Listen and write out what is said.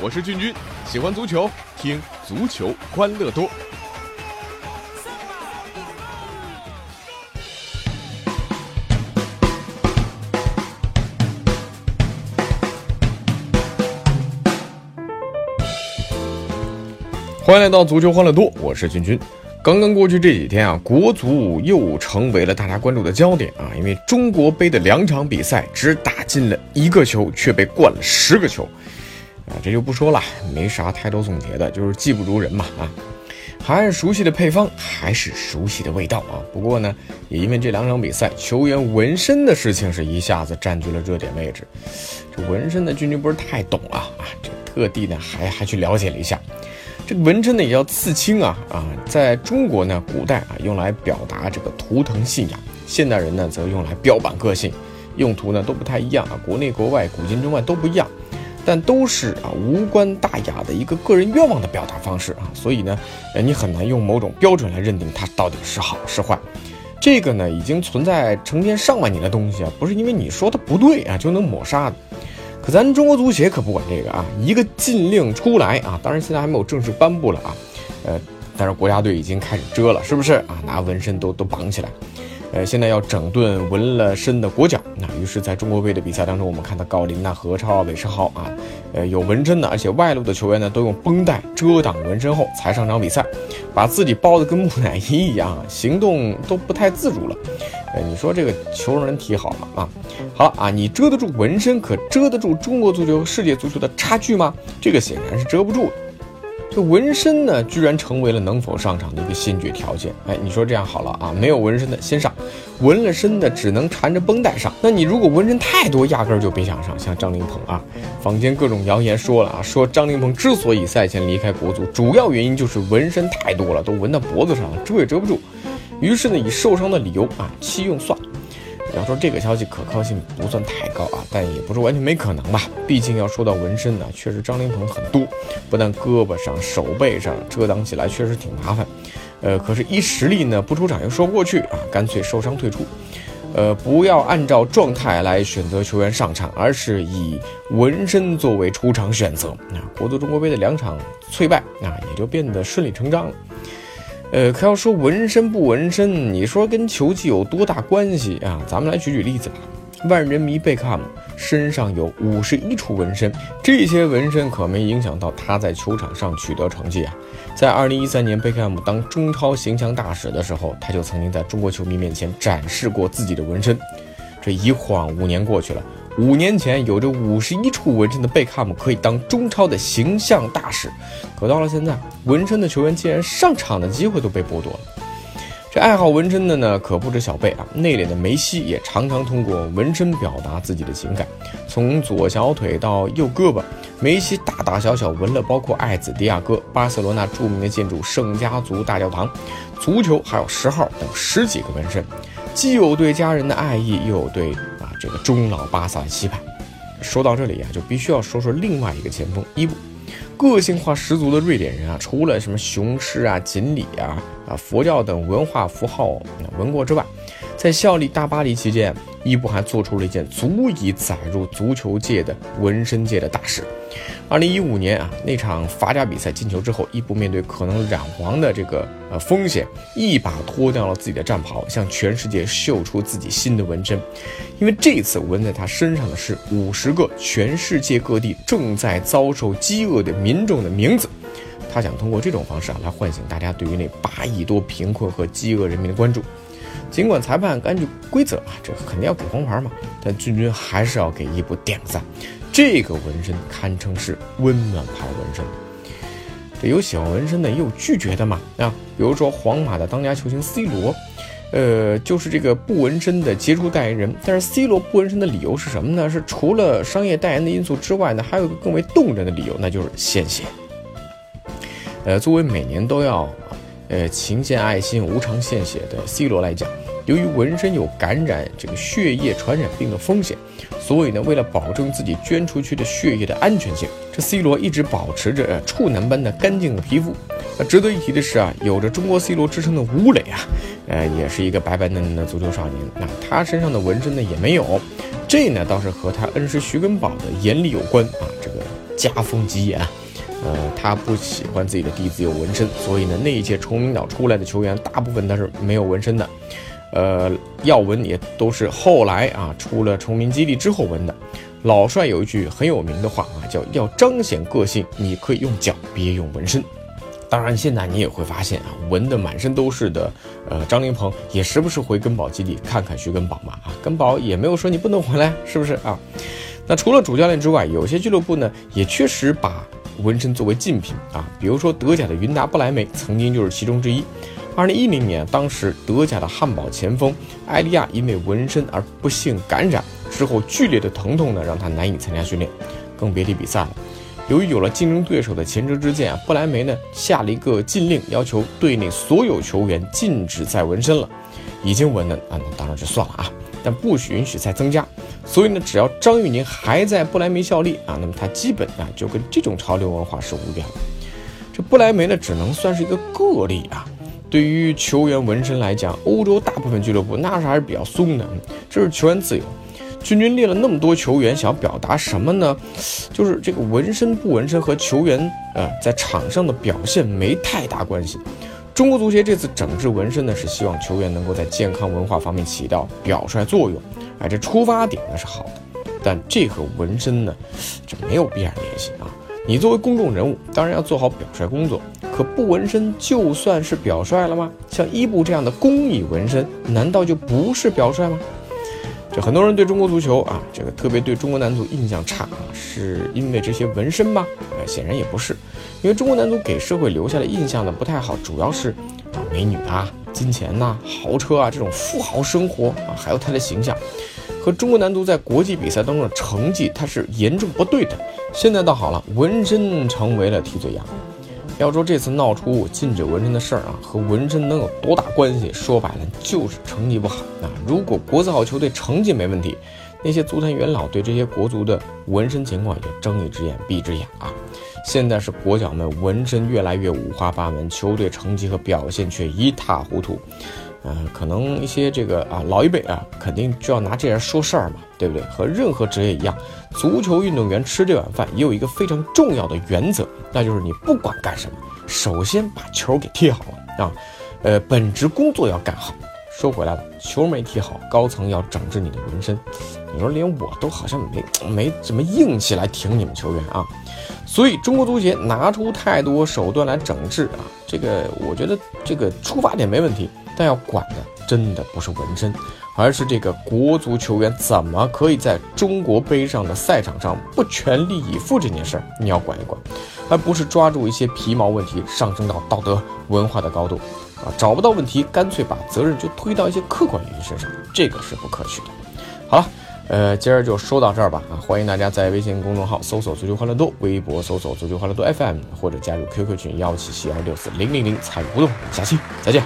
我是俊君，喜欢足球，听足球欢乐多。欢迎来到足球欢乐多，我是君君。刚刚过去这几天啊，国足又成为了大家关注的焦点啊，因为中国杯的两场比赛只打进了一个球，却被灌了十个球啊，这就不说了，没啥太多总结的，就是技不如人嘛啊。还是熟悉的配方，还是熟悉的味道啊。不过呢，也因为这两场比赛球员纹身的事情是一下子占据了热点位置，这纹身的君君不是太懂啊啊，这特地呢还还去了解了一下。这个纹身呢也叫刺青啊啊，在中国呢，古代啊用来表达这个图腾信仰，现代人呢则用来标榜个性，用途呢都不太一样啊，国内国外古今中外都不一样，但都是啊无关大雅的一个个人愿望的表达方式啊，所以呢，呃你很难用某种标准来认定它到底是好是坏，这个呢已经存在成千上万年的东西啊，不是因为你说它不对啊就能抹杀的。可咱中国足协可不管这个啊，一个禁令出来啊，当然现在还没有正式颁布了啊，呃，但是国家队已经开始遮了，是不是啊？拿纹身都都绑起来。呃，现在要整顿纹了身的国脚，那于是在中国杯的比赛当中，我们看到郜林呐、何超、韦世豪啊，呃，有纹身的，而且外露的球员呢，都用绷带遮挡纹身后才上场比赛，把自己包的跟木乃伊一样，行动都不太自如了。呃，你说这个球人踢好了啊？好了啊，你遮得住纹身，可遮得住中国足球和世界足球的差距吗？这个显然是遮不住的。这纹身呢，居然成为了能否上场的一个先决条件。哎，你说这样好了啊，没有纹身的先上，纹了身的只能缠着绷带上。那你如果纹身太多，压根儿就别想上。像张琳芃啊，坊间各种谣言说了啊，说张琳芃之所以赛前离开国足，主要原因就是纹身太多了，都纹到脖子上了，遮也遮不住。于是呢，以受伤的理由啊，弃用算了。要说这个消息可靠性不算太高啊，但也不是完全没可能吧。毕竟要说到纹身呢，确实张琳芃很多，不但胳膊上、手背上遮挡起来确实挺麻烦。呃，可是，一实力呢不出场又说不过去啊，干脆受伤退出。呃，不要按照状态来选择球员上场，而是以纹身作为出场选择。那国足中国杯的两场脆败啊，也就变得顺理成章了。呃，可要说纹身不纹身，你说跟球技有多大关系啊？咱们来举举例子吧。万人迷贝克汉姆身上有五十一处纹身，这些纹身可没影响到他在球场上取得成绩啊。在二零一三年贝克汉姆当中超形象大使的时候，他就曾经在中国球迷面前展示过自己的纹身。这一晃五年过去了。五年前有着五十一处纹身的贝克汉姆可以当中超的形象大使，可到了现在，纹身的球员竟然上场的机会都被剥夺了。这爱好纹身的呢，可不止小贝啊，内敛的梅西也常常通过纹身表达自己的情感。从左小腿到右胳膊，梅西大大小小纹了包括爱子、迪亚哥、巴塞罗那著名的建筑圣家族大教堂、足球还有十号等十几个纹身，既有对家人的爱意，又有对。这个中老巴萨的期盼，说到这里啊，就必须要说说另外一个前锋伊布，个性化十足的瑞典人啊，除了什么雄狮啊、锦鲤啊、啊佛教等文化符号文国之外，在效力大巴黎期间，伊布还做出了一件足以载入足球界的纹身界的大事。二零一五年啊，那场法甲比赛进球之后，伊布面对可能染黄的这个呃风险，一把脱掉了自己的战袍，向全世界秀出自己新的纹身。因为这次纹在他身上的是五十个全世界各地正在遭受饥饿的民众的名字。他想通过这种方式啊，来唤醒大家对于那八亿多贫困和饥饿人民的关注。尽管裁判根据规则啊，这肯定要给黄牌嘛，但俊君还是要给伊布点个赞。这个纹身堪称是温暖牌纹身，这有喜欢纹身的，也有拒绝的嘛啊，比如说皇马的当家球星 C 罗，呃，就是这个不纹身的杰出代言人。但是 C 罗不纹身的理由是什么呢？是除了商业代言的因素之外呢，还有一个更为动人的理由，那就是献血。呃，作为每年都要呃勤献爱心、无偿献血的 C 罗来讲。由于纹身有感染这个血液传染病的风险，所以呢，为了保证自己捐出去的血液的安全性，这 C 罗一直保持着处男般的干净的皮肤。那值得一提的是啊，有着中国 C 罗之称的吴磊啊，呃，也是一个白白嫩嫩的足球少年。那他身上的纹身呢也没有，这呢倒是和他恩师徐根宝的严厉有关啊，这个家风极严。呃，他不喜欢自己的弟子有纹身，所以呢，那一届崇明岛出来的球员大部分他是没有纹身的。呃，要纹也都是后来啊，出了崇明基地之后纹的。老帅有一句很有名的话啊，叫要彰显个性，你可以用脚，别用纹身。当然，现在你也会发现啊，纹的满身都是的，呃，张林鹏也时不时回根宝基地看看徐根宝嘛啊，根宝也没有说你不能回来，是不是啊？那除了主教练之外，有些俱乐部呢也确实把纹身作为竞品啊，比如说德甲的云达不莱梅曾经就是其中之一。二零一零年，当时德甲的汉堡前锋埃利亚因为纹身而不幸感染，之后剧烈的疼痛呢让他难以参加训练，更别提比赛了。由于有了竞争对手的前车之鉴啊，不莱梅呢下了一个禁令，要求队内所有球员禁止再纹身了。已经纹的啊，那当然就算了啊，但不允许再增加。所以呢，只要张玉宁还在不莱梅效力啊，那么他基本啊就跟这种潮流文化是无缘了。这不莱梅呢，只能算是一个个例啊。对于球员纹身来讲，欧洲大部分俱乐部那是还是比较松的，这是球员自由。君君列了那么多球员，想表达什么呢？就是这个纹身不纹身和球员呃在场上的表现没太大关系。中国足协这次整治纹身呢，是希望球员能够在健康文化方面起到表率作用。哎，这出发点呢是好的，但这和纹身呢，这没有必然联系啊。你作为公众人物，当然要做好表率工作，可不纹身就算是表率了吗？像伊布这样的公益纹身，难道就不是表率吗？这很多人对中国足球啊，这个特别对中国男足印象差啊，是因为这些纹身吗？呃，显然也不是，因为中国男足给社会留下的印象呢不太好，主要是啊美女啊、金钱呐、豪车啊这种富豪生活啊，还有他的形象，和中国男足在国际比赛当中的成绩它是严重不对的。现在倒好了，纹身成为了替罪羊。要说这次闹出禁止纹身的事儿啊，和纹身能有多大关系？说白了就是成绩不好啊。如果国字号球队成绩没问题，那些足坛元老对这些国足的纹身情况也睁一只眼闭一只眼啊。现在是国脚们纹身越来越五花八门，球队成绩和表现却一塌糊涂。呃，可能一些这个啊老一辈啊，肯定就要拿这人说事儿嘛，对不对？和任何职业一样，足球运动员吃这碗饭也有一个非常重要的原则，那就是你不管干什么，首先把球给踢好了啊。呃，本职工作要干好。说回来了，球没踢好，高层要整治你的纹身，你说连我都好像没没怎么硬气来挺你们球员啊。所以中国足协拿出太多手段来整治啊，这个我觉得这个出发点没问题。但要管的真的不是纹身，而是这个国足球员怎么可以在中国杯上的赛场上不全力以赴这件事儿，你要管一管，而不是抓住一些皮毛问题上升到道德文化的高度啊！找不到问题，干脆把责任就推到一些客观原因身上，这个是不可取的。好了，呃，今儿就说到这儿吧啊！欢迎大家在微信公众号搜索“足球欢乐多”，微博搜索“足球欢乐多 FM”，或者加入 QQ 群幺七七二六四零零零参与互动。下期再见。